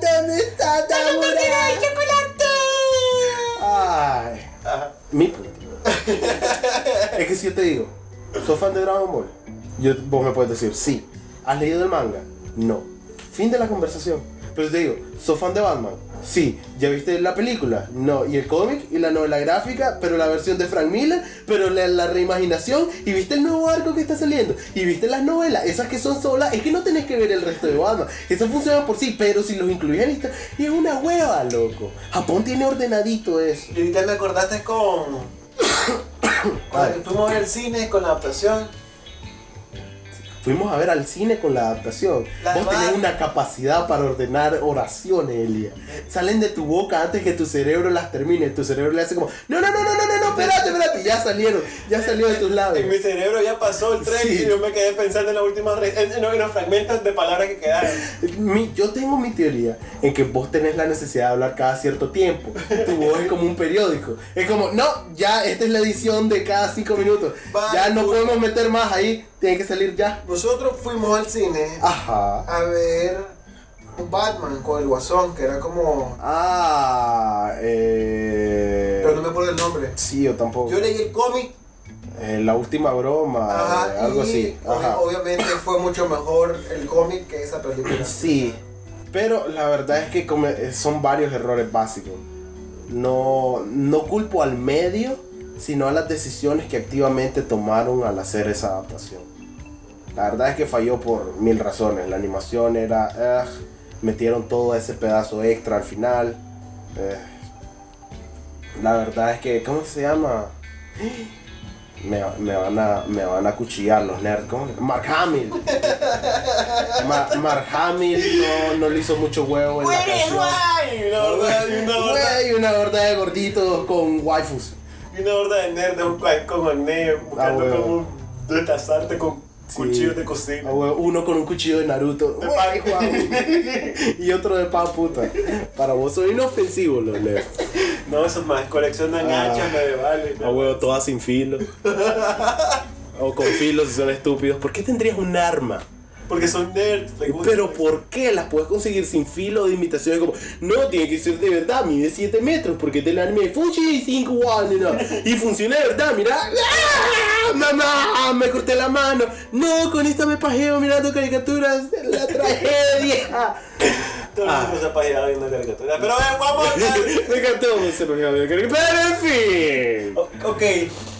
¿dónde está Damura? Ay, Ajá. mi punto. es que si yo te digo, ¿sos fan de Dragon Ball? Yo, vos me puedes decir, sí. ¿Has leído el manga? No. Fin de la conversación. Pero si te digo, ¿sos fan de Batman? Sí. ¿Ya viste la película? No. ¿Y el cómic? ¿Y la novela gráfica? ¿Pero la versión de Frank Miller? ¿Pero la, la reimaginación? ¿Y viste el nuevo arco que está saliendo? ¿Y viste las novelas? Esas que son solas, es que no tenés que ver el resto de Batman. Eso funciona por sí, pero si los incluís en historia, y es una hueva, loco. Japón tiene ordenadito eso. Y ahorita me acordaste con. [COUGHS] Cuando que fuimos a ver el cine con la adaptación. Fuimos a ver al cine con la adaptación. La Vos tenés una capacidad para ordenar oraciones, Elia. Salen de tu boca antes que tu cerebro las termine. Tu cerebro le hace como, no, no, no, no, no, no, no, espérate, espérate. Ya salieron, ya salió de tus labios. En mi cerebro ya pasó el tren Sí. y yo me quedé pensando en, la última en, en- los fragmentos de palabras que quedaron. Mi- yo tengo mi teoría en que vos tenés la necesidad de hablar cada cierto tiempo. Tu voz es como un periódico. Es como, no, ya esta es la edición de cada cinco minutos. Va, Ya no podemos meter más ahí. Tiene que salir ya. Nosotros fuimos al cine Ajá. a ver un Batman con el guasón, que era como. Ah, eh. Pero no me acuerdo el nombre. Sí, yo tampoco. Yo leí el cómic, Eh, la última broma, eh, algo y así. Ajá. obviamente fue mucho mejor el cómic que esa película. [CLEARS THROAT] Sí, pero la verdad es que come- son varios errores básicos. No, no culpo al medio, sino a las decisiones que activamente tomaron al hacer esa adaptación. La verdad es que falló por mil razones. La animación era... ugh, metieron todo ese pedazo extra al final. eh, la verdad es que... ¿Cómo se llama? Me, me van a, me van a cuchillar los nerds. ¿Cómo? Mark Hamill. Ma- Mark Hamill no, no le hizo mucho huevo en la canción. Güey, una horda de gorditos con waifus. y una horda de nerds un cual- con acné buscando huevo. cómo destazarte con. Cuchillos de cocina. Ah, Uno con un cuchillo de Naruto. De. Juan. [LAUGHS] y otro de pan puta. Para vos son inofensivos los nerds. No, eso más, coleccionan Ah. hachas medievales. A huevo, todas sin filo. [LAUGHS] o con filo si son estúpidos. ¿Por qué tendrías un arma? Porque son nerds. Pero ¿por qué? Las puedes conseguir sin filo de imitaciones como No, tiene que ser de verdad, mide 7 metros Porque del anime Fuji 5 one, no. Y funciona de verdad, mira ¡Ah! Mamá, me corté la mano No, con esta me pajeo mirando caricaturas La tragedia Todo el Ah. mundo se ha pajeado viendo caricatura. Pero ver, vamos a. [LAUGHS] Me encantó ese pajeado viendo caricaturas Pero en fin O- Ok,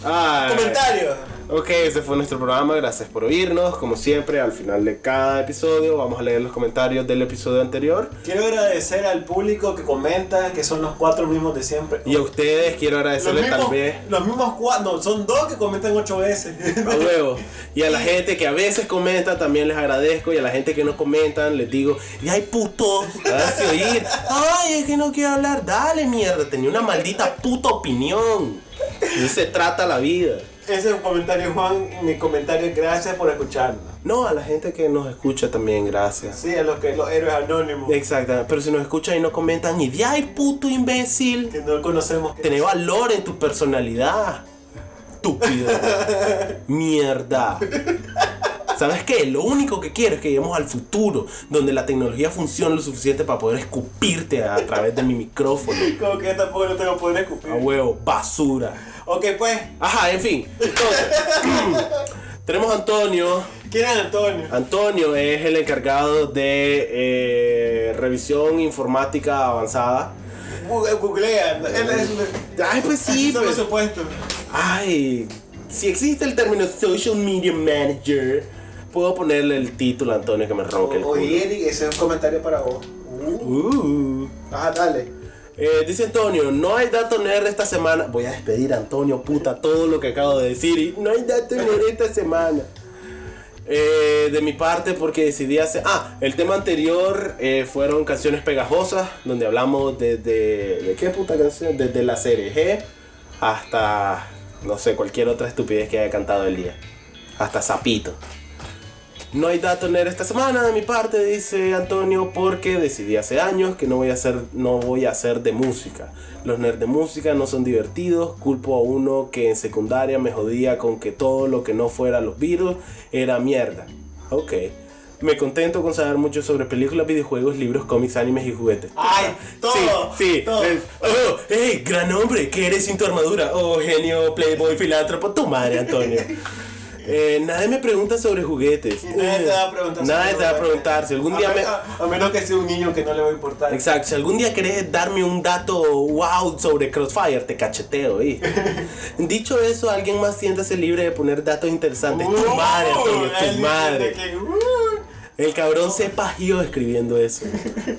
Ay. comentario. Ok, ese fue nuestro programa. Gracias por oírnos. Como siempre, al final de cada episodio vamos a leer los comentarios del episodio anterior. Quiero agradecer al público que comenta, que son los cuatro mismos de siempre. Y a ustedes quiero agradecerles mismos, vez los mismos cuatro, no, son dos que comentan ocho veces. [LAUGHS] a huevo. Y a la gente que a veces comenta también les agradezco. Y a la gente que no comentan les digo, y ay puto, hágase [LAUGHS] oír. Ay, es que no quiero hablar. Dale mierda, tenía una maldita puta opinión. Y se trata la vida. Ese es un comentario, Juan. Mi comentario es gracias por escucharnos. No, a la gente que nos escucha también, gracias. Sí, a los que los héroes anónimos Exactamente, pero si nos escuchan y no comentan, y de ay puto imbécil. que no conocemos. Tener valor en tu personalidad. Estúpido. [LAUGHS] Mierda. ¿Sabes qué? Lo único que quiero es que lleguemos al futuro, donde la tecnología funcione lo suficiente para poder escupirte a través de mi micrófono. [LAUGHS] Como que tampoco no tengo poder A escupir. huevo, basura. Ok, pues, Ajá, en fin. Entonces, [LAUGHS] tenemos a Antonio. ¿quién es Antonio? Antonio es el encargado de eh, revisión informática avanzada. Google- Googlea. Ay, pues sí, son pues. los supuestos. Ay, si existe el término social media manager, puedo ponerle el título a Antonio que me ronque el culo. Oye, Eric, ese es un comentario para vos. Uh. Ajá, dale. Eh, dice Antonio, no hay dato nerd esta semana. Voy a despedir a Antonio, puta, todo lo que acabo de decir. Y no hay dato nerd esta semana. Eh, de mi parte, porque decidí hacer. Ah, el tema anterior eh, fueron canciones pegajosas, donde hablamos desde. ¿De qué puta canción? Desde la serie G hasta. No sé, cualquier otra estupidez que haya cantado el día. Hasta Zapito. No hay dato nerd esta semana de mi parte, dice Antonio, porque decidí hace años que no voy a hacer, no voy a hacer de música. Los nerds de música no son divertidos. Culpo a uno que en secundaria me jodía con que todo lo que no fuera los Beatles era mierda. Ok. Me contento con saber mucho sobre películas, videojuegos, libros, cómics, animes y juguetes. Ay, todo, Sí, sí. todo. Eh, oh, hey, gran hombre, ¿qué eres sin tu armadura? Oh, genio, playboy, filántropo, tu madre, Antonio. [LAUGHS] Eh, nadie me pregunta sobre juguetes. Nadie te va a preguntar. Nadie te va a preguntar. Si algún día a, me. a- a menos que sea un niño que no le va a importar. Exacto, si algún día querés darme un dato wow sobre Crossfire, te cacheteo, ¿eh? [LAUGHS] Dicho eso, alguien más siéntase libre de poner datos interesantes. tu Uh, madre, Antonio, tu madre. de que, uh. El cabrón se pajió escribiendo eso.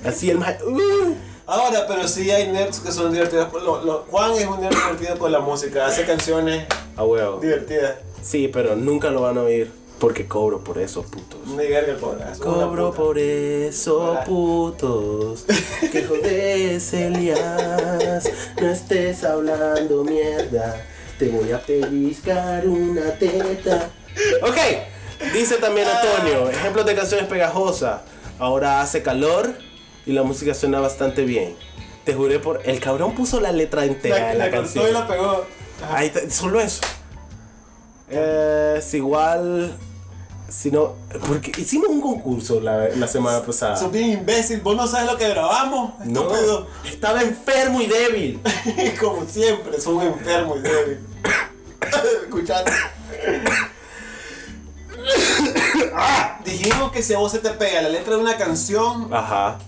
Así el más. Uh. Ahora, pero sí hay nerds que son divertidos. Lo- lo- Juan es un nerd divertido con la música, hace canciones A huevo. divertidas. Sí, pero nunca lo van a oír porque cobro por eso, putos. Ni verga cobra. es una Cobro por eso, putos. Que jodes, Elias. No estés hablando mierda. Te voy a pellizcar una teta. Ok, dice también Antonio: ejemplos de canciones pegajosas. Ahora hace calor y la música suena bastante bien. Te juré por. El cabrón puso la letra entera La, de la, la canción. y la pegó. Ajá. Ahí está, solo eso. Eh, es igual. Si no. Porque hicimos un concurso la, la semana pasada. Sos bien imbécil, vos no sabes lo que grabamos, No, estúpido. estaba enfermo y débil. [LAUGHS] Como siempre, un enfermo y débil. [COUGHS] Escuchate. Ah, [COUGHS] dijimos que si a vos se te pega la letra de una canción, Ajá.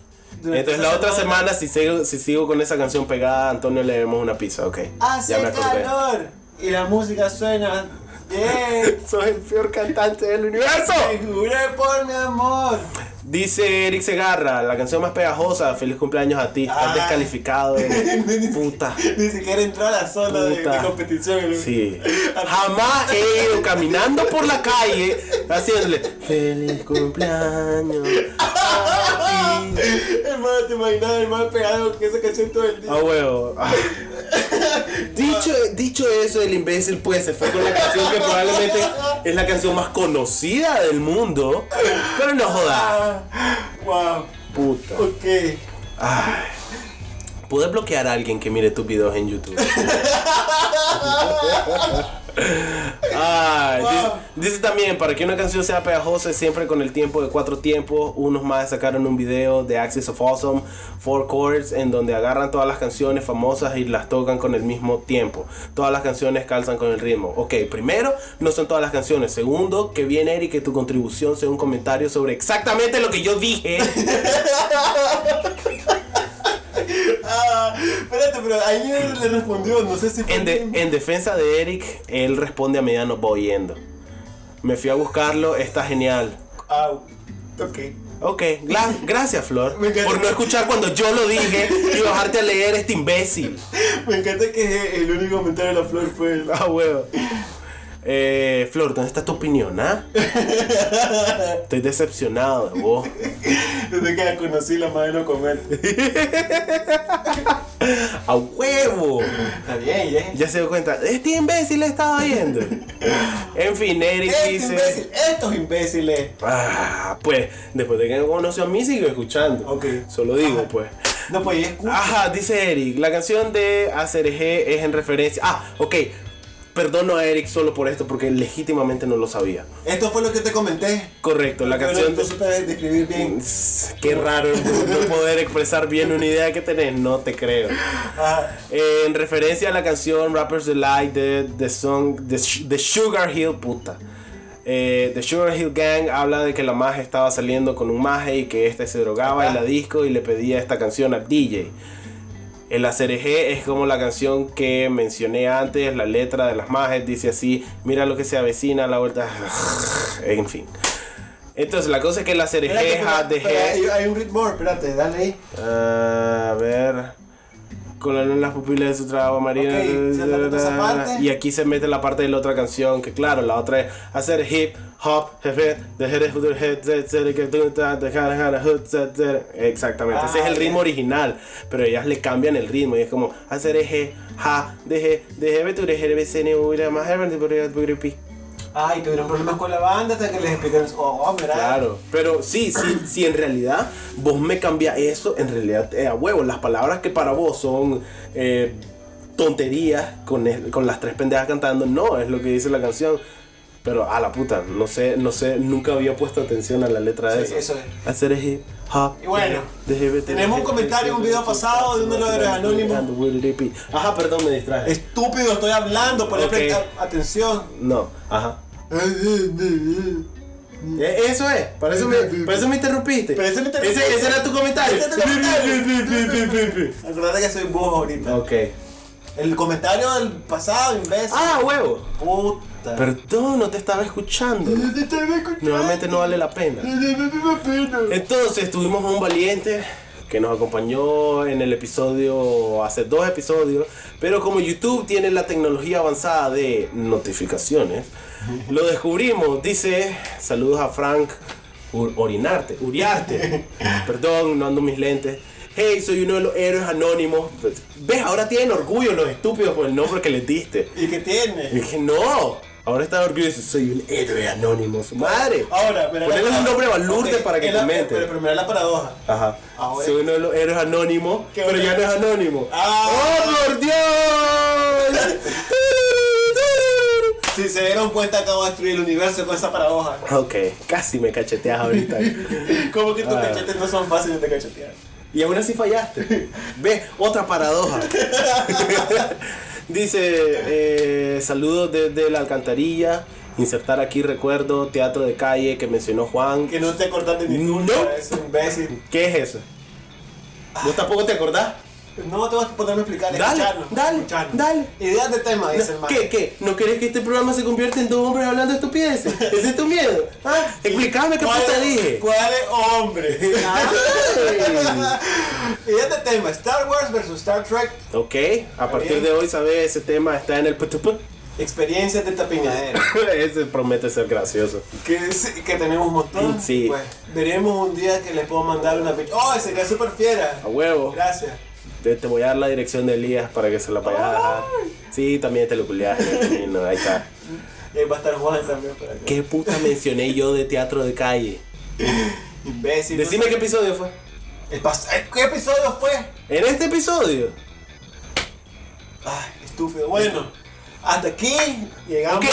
Entonces la otra semana- semana, si sigo, si sigo con esa canción pegada, a Antonio le demos una pizza, ok. hace ya me acordé. calor y la música suena bien. [LAUGHS] Soy el peor cantante del universo. Te juré por mi amor. Dice Eric Segarra, la canción más pegajosa, feliz cumpleaños a ti. Estás Ah. descalificado. [LAUGHS] Puta. Ni siquiera entró a la zona de, de competición. Sí. [LAUGHS] Jamás he ido caminando por la calle haciéndole feliz cumpleaños. a ti". Hermano, te imaginas el más pegado con esa canción todo el día. A huevo. Ah. Dicho, dicho eso, el imbécil pues se fue con la canción que probablemente es la canción más conocida del mundo. Pero no jodas. Ah, wow. Puta. Ok. Ay. Puedes bloquear a alguien que mire tus videos en YouTube. [LAUGHS] Wow. dice, dice también, para que una canción sea pegajosa, siempre con el tiempo de cuatro tiempos. Unos más sacaron un video de Axis of Awesome, Four Chords, en donde agarran todas las canciones famosas y las tocan con el mismo tiempo. Todas las canciones calzan con el ritmo. Ok, primero, no son todas las canciones. Segundo, que bien Eric que tu contribución sea un comentario sobre exactamente lo que yo dije. [LAUGHS] Espérate, pero ahí le respondió, no sé si fue. En, de- bien. en defensa de Eric, él responde a medida nos. Me fui a buscarlo, está genial. Ah, ok. Ok, gracias Flor [LAUGHS] Me encanta. por no escuchar cuando yo lo dije y bajarte a leer este imbécil. [LAUGHS] Me encanta que el único comentario de la flor fue. Ah, huevo. Eh, Flor, ¿dónde está tu opinión, ah? [LAUGHS] Estoy decepcionado de vos. Desde que la conocí, la madre no comer. [LAUGHS] ¡A huevo! Está bien, ya. Ya se dio cuenta, este imbécil estaba viendo. En fin, Eric Este dice. imbécil, estos imbéciles. Ah, pues, después de que me conoció a mí, sigo escuchando. Ok. Solo digo, Ajá. pues. No, pues escucha. Ajá, dice Eric, la canción de ACRG es en referencia. Ah, ok. Perdono a Eric solo por esto porque legítimamente no lo sabía. Esto fue lo que te comenté. Correcto, la Pero canción. Tú supiste describir bien. Qué raro no poder expresar bien una idea que tenés, no te creo. Eh, en referencia a la canción Rapper's Delight de The Song The, Sugar Hill, puta. Eh, The Sugar Hill Gang habla de que la maje estaba saliendo con un maje y que este se drogaba en la disco y le pedía esta canción al DJ. El ACRG es como la canción que mencioné antes, la letra de las majes dice así, mira lo que se avecina a la vuelta, [LAUGHS] en fin. Entonces la cosa es que el ja, espérate, dejé- hay, hay un ritmo, espérate, dale ahí. Ah, a ver. En las pupilas de su trabajo marina. Ok, saltate esa parte. Y aquí se mete la parte de la otra canción. Que claro, la otra es hacer hip hop, jefe, dejar de set. Exactamente, ese es Ah, el ritmo original. Pero ellas le cambian el ritmo. Y es como hacer eje, ja, deje, deje, tu deje, bcn, uira, más, heaven, pi. Ay, tuvieron problemas con la banda hasta que les explicaron. Oh, mira. Claro, pero sí, sí, sí, en realidad vos me cambias eso, en realidad eh, a huevo, las palabras que para vos son eh, tonterías con, el- con las tres pendejas cantando, no, es lo que dice la canción. Pero a la puta, no sé, no sé, nunca había puesto atención a la letra de Sí, eso. eso es. Hacer es hip hop. Y bueno, tenemos un comentario en un video pasado de uno de los anónimos. Ajá, perdón, me distraje. Estúpido, estoy hablando, ponle Ok. pre- atención. No, ajá. Eh, Eso es, para eso me, eso me interrumpiste. Pero me interrumpiste. Ese, ese era tu comentario. Ese es tu comentario. [LAUGHS] Acordate que soy vos ahorita. ok. El comentario del pasado, imbécil. Ah, huevo. Puta. Perdón, no te estaba escuchando. Te estaba escuchando. Nuevamente no vale la pena. No, no, no, no, pena. Entonces tuvimos a un valiente que nos acompañó en el episodio, hace dos episodios, pero como YouTube tiene la tecnología avanzada de notificaciones, lo descubrimos, dice, saludos a Frank Ur- Orinarte, Uriarte, [LAUGHS] perdón, no ando mis lentes. Hey, soy uno de los héroes anónimos. ¿Ves? Ahora tienen orgullo los estúpidos por el nombre que les diste. ¿Y qué Y tiene? dije, no, ahora está orgulloso, soy un héroe anónimo, su madre. Ahora. Ponele la- un nombre balurde Ok, para que es comente. Pero primero la paradoja. Ajá. Ahora- Soy uno de los héroes anónimos, pero ya no es anónimo. Ah. ¡Oh, por Dios! [LAUGHS] Si se dieron cuenta, acabo de destruir el universo con esa paradoja. ok, casi me cacheteas ahorita. [LAUGHS] Como que tus Ah. cachetes no son fáciles de cachetear. Y aún así fallaste. [LAUGHS] Ve, otra paradoja. Dice, eh, saludos desde la alcantarilla. Insertar aquí recuerdo, teatro de calle que mencionó Juan. Que no te acordás de tú, No. es un imbécil. ¿Qué es eso? ¿Vos tampoco te acordás? No te vas a ponerme a explicar, Dale, escucharnos, dale, escucharnos. dale. Ideas de tema, dice el man. ¿Qué? ¿Qué? ¿No querés que este programa se convierta en dos hombres hablando estupideces? ¿Ese es tu miedo? [LAUGHS] ¿Ah? Explícame qué ¿Cuál puta dije. ¿Cuál es hombre? [LAUGHS] Ideas de tema, Star Wars versus Star Trek, Ok, a partir bien. de hoy, ¿sabes? Ese tema está en el putuput. experiencias de tapiñadera. [LAUGHS] Ese promete ser gracioso. que, tenemos un montón. Sí. Pues, veremos un día que les puedo mandar una ¡Oh, sería súper fiera! A huevo. Gracias. Te, te voy a dar la dirección de Elías para que se la vayas a dejar. Sí, también te lo [LAUGHS] no, ahí está. Y ahí va a estar Juan también para. ¿Qué puta mencioné yo de teatro de calle? Imbécil. Decime qué episodio fue. El pas- eh, ¿Qué episodio fue? En este episodio. Ay, estúpido. Bueno, hasta aquí llegamos. Ok,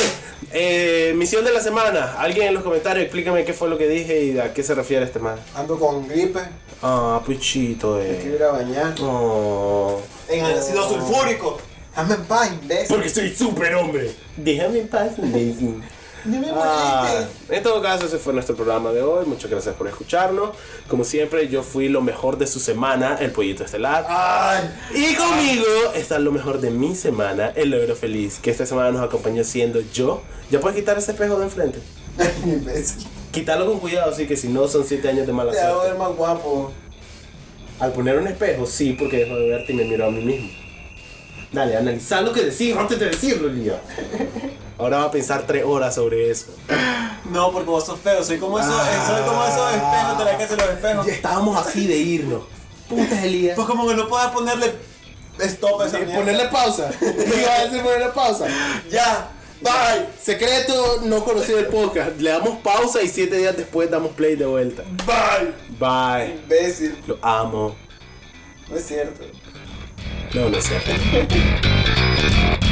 eh, misión de la semana. Alguien en los comentarios explícame qué fue lo que dije y a qué se refiere este man. Ando con gripe. Ah, puchito, eh. quiero ir a bañar. Oh. En ácido sulfúrico. Hazme en paz, imbécil. Porque soy súper hombre. Déjame en paz, imbécil. Ah, en todo caso, ese fue nuestro programa de hoy. Muchas gracias por escucharnos. Como siempre, yo fui lo mejor de su semana, el pollito estelar. Ay, Y conmigo está lo mejor de mi semana, el logro feliz, que esta semana nos acompañó siendo yo. Ya puedes quitar ese espejo de enfrente. [LAUGHS] Quítalo con cuidado, así que si no son 7 años de mala Te hago suerte. ver más guapo. Al poner un espejo, sí, porque dejo de verte y me miro a mí mismo. Dale, analizar lo que decís antes de decirlo, Lía. [LAUGHS] Ahora va a pensar 3 horas sobre eso. No, porque vos sos feo. Soy como esos, eh, soy como esos espejos de la casa de los espejos. Ya estábamos así de irnos. Puta, Elías. Pues como que no puedes ponerle stop a esa Y mierda. ponerle pausa. [LAUGHS] Iba a decir ponerle pausa. Ya, bye. Secreto no conocido del podcast. Le damos pausa y 7 días después damos play de vuelta. Bye. Bye. Imbécil. Lo amo. No es cierto. No, no es cierto. [LAUGHS]